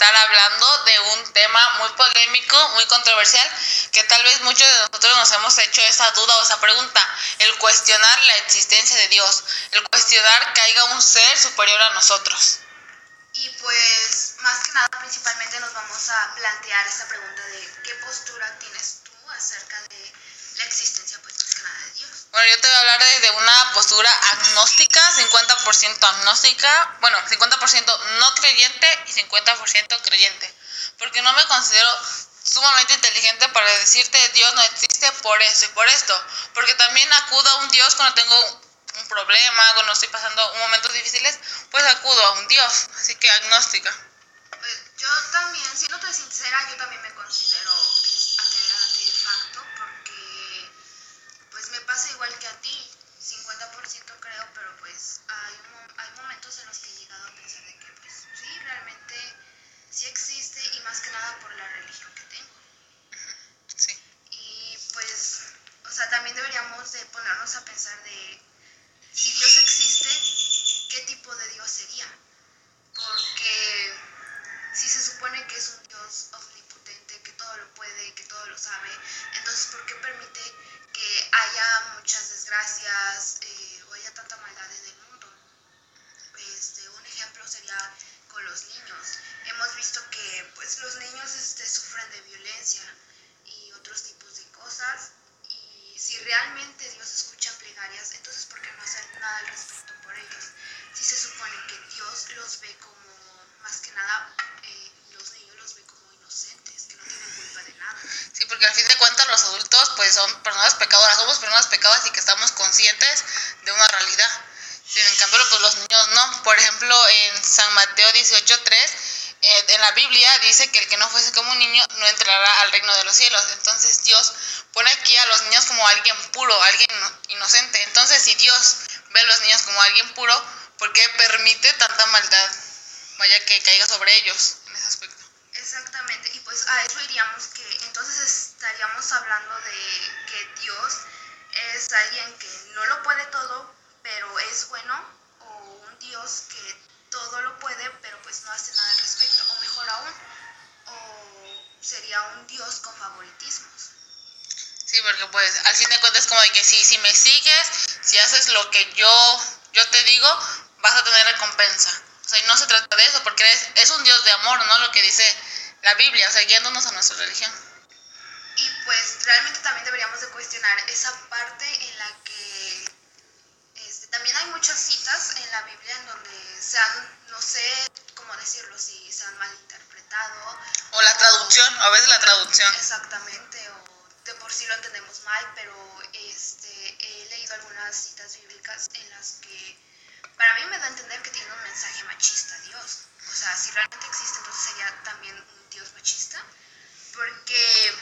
estar hablando de un tema muy polémico, muy controversial, que tal vez muchos de nosotros nos hemos hecho esa duda o esa pregunta, el cuestionar la existencia de Dios, el cuestionar que haya un ser superior a nosotros. Y pues más que nada principalmente nos vamos a plantear esta pregunta de qué postura tienes tú acerca de la existencia pues de Dios. Bueno, yo te voy a hablar de, una postura agnóstica, 50% agnóstica, bueno, 50% no creyente y 50% creyente, porque no me considero sumamente inteligente para decirte Dios no existe por eso y por esto, porque también acudo a un Dios cuando tengo un problema, cuando estoy pasando momentos difíciles, pues acudo a un Dios, así que agnóstica. Pues yo también, siéndote sincera, yo también me considero de ponernos a pensar de si Dios existe, ¿qué tipo de Dios sería? Porque si se supone que es un Dios omnipotente, que todo lo puede, que todo lo sabe, entonces ¿por qué permite que haya muchas desgracias eh, pues son personas pecadoras, somos personas pecadoras y que estamos conscientes de una realidad. Sin en pues los niños no. Por ejemplo, en San Mateo 18.3 eh, en la Biblia dice que el que no fuese como un niño no entrará al reino de los cielos. Entonces Dios pone aquí a los niños como alguien puro, alguien inocente. Entonces si Dios ve a los niños como alguien puro, ¿por qué permite tanta maldad? Vaya que caiga sobre ellos en ese aspecto. Pues a eso iríamos que entonces estaríamos hablando de que Dios es alguien que no lo puede todo, pero es bueno, o un Dios que todo lo puede, pero pues no hace nada al respecto. O mejor aún, o sería un Dios con favoritismos. Sí, porque pues al fin de cuentas como de que si, si me sigues, si haces lo que yo, yo te digo, vas a tener recompensa. O sea, y no se trata de eso, porque es, es un Dios de amor, ¿no? Lo que dice la Biblia, o sea, guiándonos a nuestra religión. Y pues realmente también deberíamos de cuestionar esa parte en la que también hay muchas citas en la Biblia en donde se han, no sé cómo decirlo, si se han malinterpretado. O la traducción, a veces la traducción. Exactamente, o de por sí lo entendemos mal, pero este, he leído algunas citas bíblicas en las que para mí me da a entender que tiene un mensaje machista Dios. O sea, si realmente existe, entonces sería también un Dios machista. Porque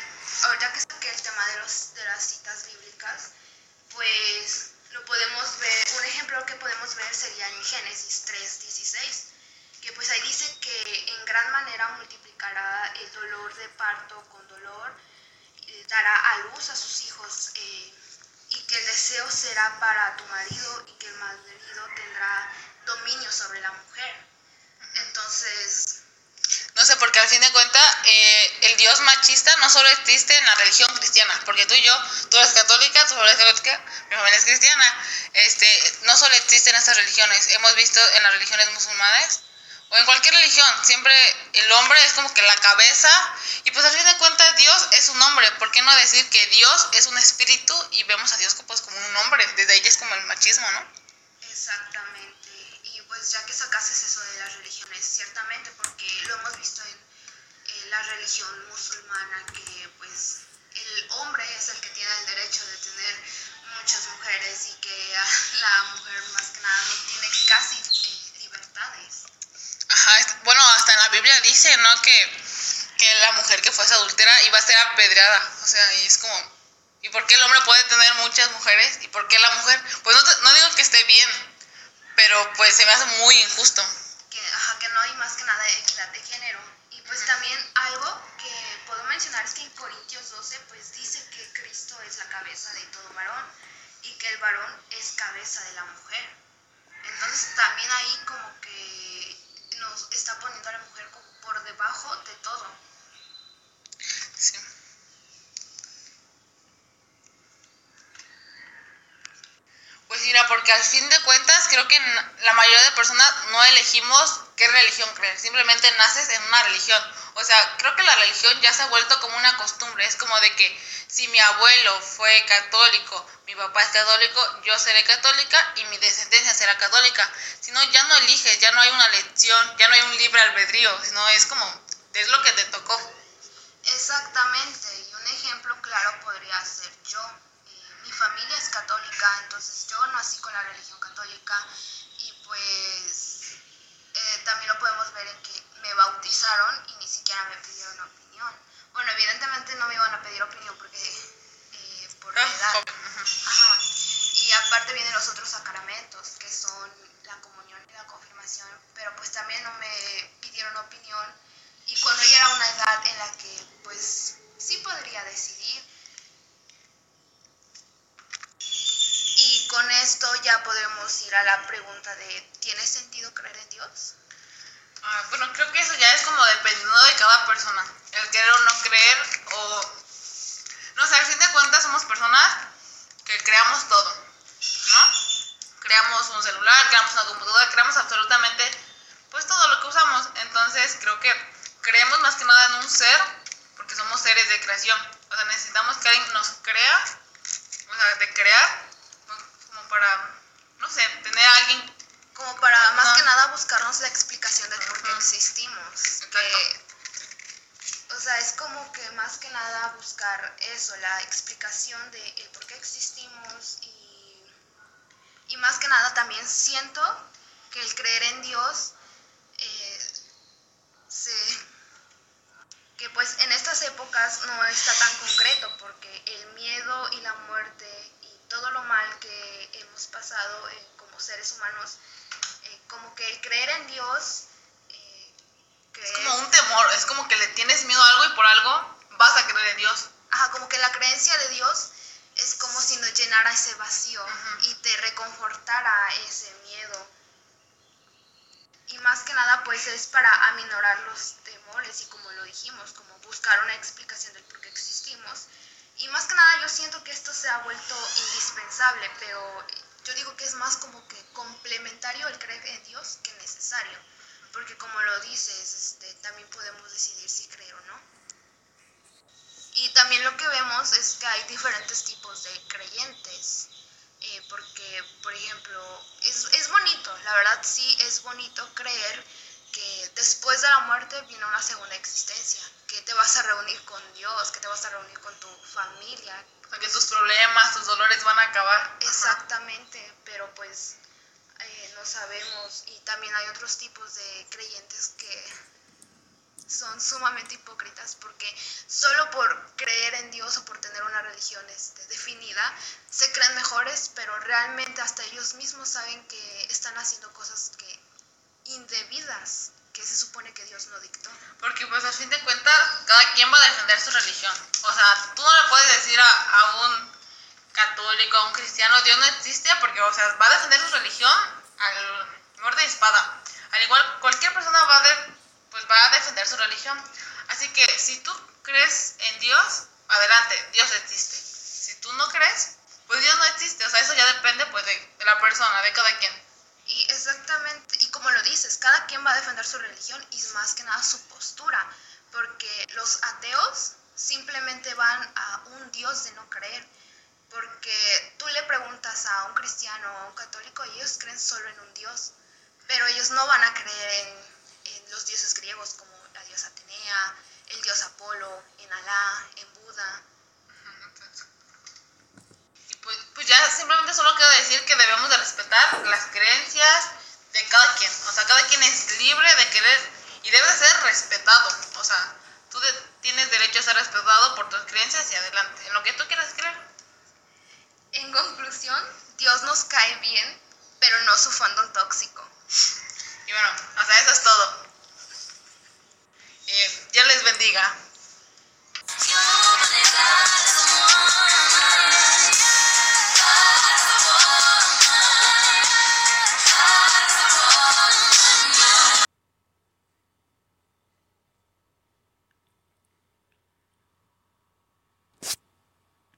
ahorita que saqué el tema de, los, de las citas bíblicas, pues lo podemos ver, un ejemplo que podemos ver sería en Génesis 3:16, que pues ahí dice que en gran manera multiplicará el dolor de parto con dolor, dará a luz a sus hijos eh, y que el deseo será para tu marido y que el marido tendrá dominio sobre la mujer. Entonces, no sé, porque al fin de cuentas, eh, el Dios machista no solo existe en la religión cristiana, porque tú y yo, tú eres católica, tú eres católica, mi familia es cristiana, este, no solo existe en estas religiones, hemos visto en las religiones musulmanes, o en cualquier religión, siempre el hombre es como que la cabeza, y pues al fin de cuentas Dios es un hombre, ¿por qué no decir que Dios es un espíritu y vemos a Dios pues, como un hombre? Desde ahí es como el machismo, ¿no? Exactamente pues ya que sacases eso de las religiones, ciertamente, porque lo hemos visto en, la religión musulmana, que pues el hombre es el que tiene el derecho de tener muchas mujeres y que la mujer más que nada no tiene casi eh, libertades. Ajá, bueno, hasta en la Biblia dice, ¿no? Que, que la mujer que fuese adultera iba a ser apedreada, o sea, y es como, ¿y por qué el hombre puede tener muchas mujeres? ¿Y por qué la mujer? Pues no, no digo que esté bien, pero pues se me hace muy injusto. Que, ajá, que no hay más que nada de equidad de género. Pues también algo que puedo mencionar es que en Corintios 12 pues dice que Cristo es la cabeza de todo varón y que el varón es cabeza de la mujer. Entonces también ahí como que nos está poniendo a la mujer por debajo de todo. Sí. Pues mira, porque al fin de cuentas creo que la mayoría de personas no elegimos qué religión creer, simplemente naces en una religión. O sea, creo que la religión ya se ha vuelto como una costumbre, es como de que si mi abuelo fue católico, mi papá es católico, yo seré católica y mi descendencia será católica. Si no, ya no eliges, ya no hay una lección, ya no hay un libre albedrío, sino es como, es lo que te tocó. Exactamente, y un ejemplo claro podría ser yo. Eh, mi familia es católica, entonces yo nací con la religión católica y pues también lo podemos ver en que me bautizaron y ni siquiera me pidieron opinión. Bueno, evidentemente no me iban a pedir opinión porque eh, por la Ah, edad. Ajá. Y aparte vienen los otros sacramentos, que son la comunión y la confirmación, pero pues también no me pidieron opinión. Y cuando ya era una edad en la que pues sí podría decidir. Y con esto ya podemos ir a la pregunta de, ¿tiene sentido creer en Dios? Ah, bueno, creo que eso ya es como dependiendo de cada persona. El querer o no creer o... No sé, al fin de cuentas somos personas que creamos todo, ¿no? Creamos un celular, creamos una computadora, creamos absolutamente pues todo lo que usamos. Entonces creo que creemos más que nada en un ser porque somos seres de creación. O sea, necesitamos que alguien nos crea, o sea, de crear, pues, como para, no sé, tener a alguien Como para más que nada buscarnos la explicación de por qué existimos. Que, o sea, es como que más que nada buscar eso, la explicación de el por qué existimos y, y más que nada también siento que el creer en Dios eh, se, que pues en estas épocas no está tan concreto porque el miedo y la muerte y todo lo mal que hemos pasado eh, como seres humanos, como que el creer en Dios, eh, Es como un temor, es como que le tienes miedo a algo y por algo vas a creer en Dios. Ajá, como que la creencia de Dios es como si nos llenara ese vacío Ajá. y te reconfortara ese miedo. Y más que nada, pues es para aminorar los temores y como lo dijimos, como buscar una explicación del por qué existimos. Y más que nada, yo siento que esto se ha vuelto indispensable, pero yo digo que es más como que complementario el creer en Dios que necesario. Porque como lo dices, este, también podemos decidir si creer o no. Y también lo que vemos es que hay diferentes tipos de creyentes. eh, porque, por ejemplo, es, es bonito, la verdad sí es bonito creer que después de la muerte viene una segunda existencia, que te vas a reunir con Dios, que te vas a reunir con tu familia. O sea, que tus problemas, tus dolores van a acabar. Exactamente, pero pues eh, no sabemos. Y también hay otros tipos de creyentes que son sumamente hipócritas porque solo por creer en Dios o por tener una religión este, definida se creen mejores, pero realmente hasta ellos mismos saben que están haciendo cosas que indebidas que se supone que Dios no dictó. Porque pues al fin de cuentas, cada quien va a defender su religión. O sea, tú no le puedes decir a, a un católico, a un cristiano, Dios no existe, porque, o sea, va a defender su religión al muerte de espada. Al igual, cualquier persona va a, de- pues, va a defender su religión. Así que si tú crees en Dios, adelante, Dios existe. Si tú no crees, pues Dios no existe. O sea, eso ya depende pues de, de la persona, de cada quien. Y exactamente, y como lo dices, cada quien va a defender su religión y más que nada su postura, porque los ateos simplemente van a un Dios de no creer, porque tú le preguntas a un cristiano o a un católico ellos creen solo en un Dios, pero ellos no van a creer en, en los dioses griegos como la diosa Atenea, el dios Apolo, en Alá, en Buda. Pues, pues ya simplemente solo queda decir que debemos de respetar las creencias de cada quien. O sea, cada quien es libre de querer y debe de ser respetado. O sea, tú de- tienes derecho a ser respetado por tus creencias y adelante, en lo que tú quieras creer. En conclusión, Dios nos cae bien, pero no su fandom tóxico. Y bueno, o sea, eso es todo. Eh, Dios les bendiga.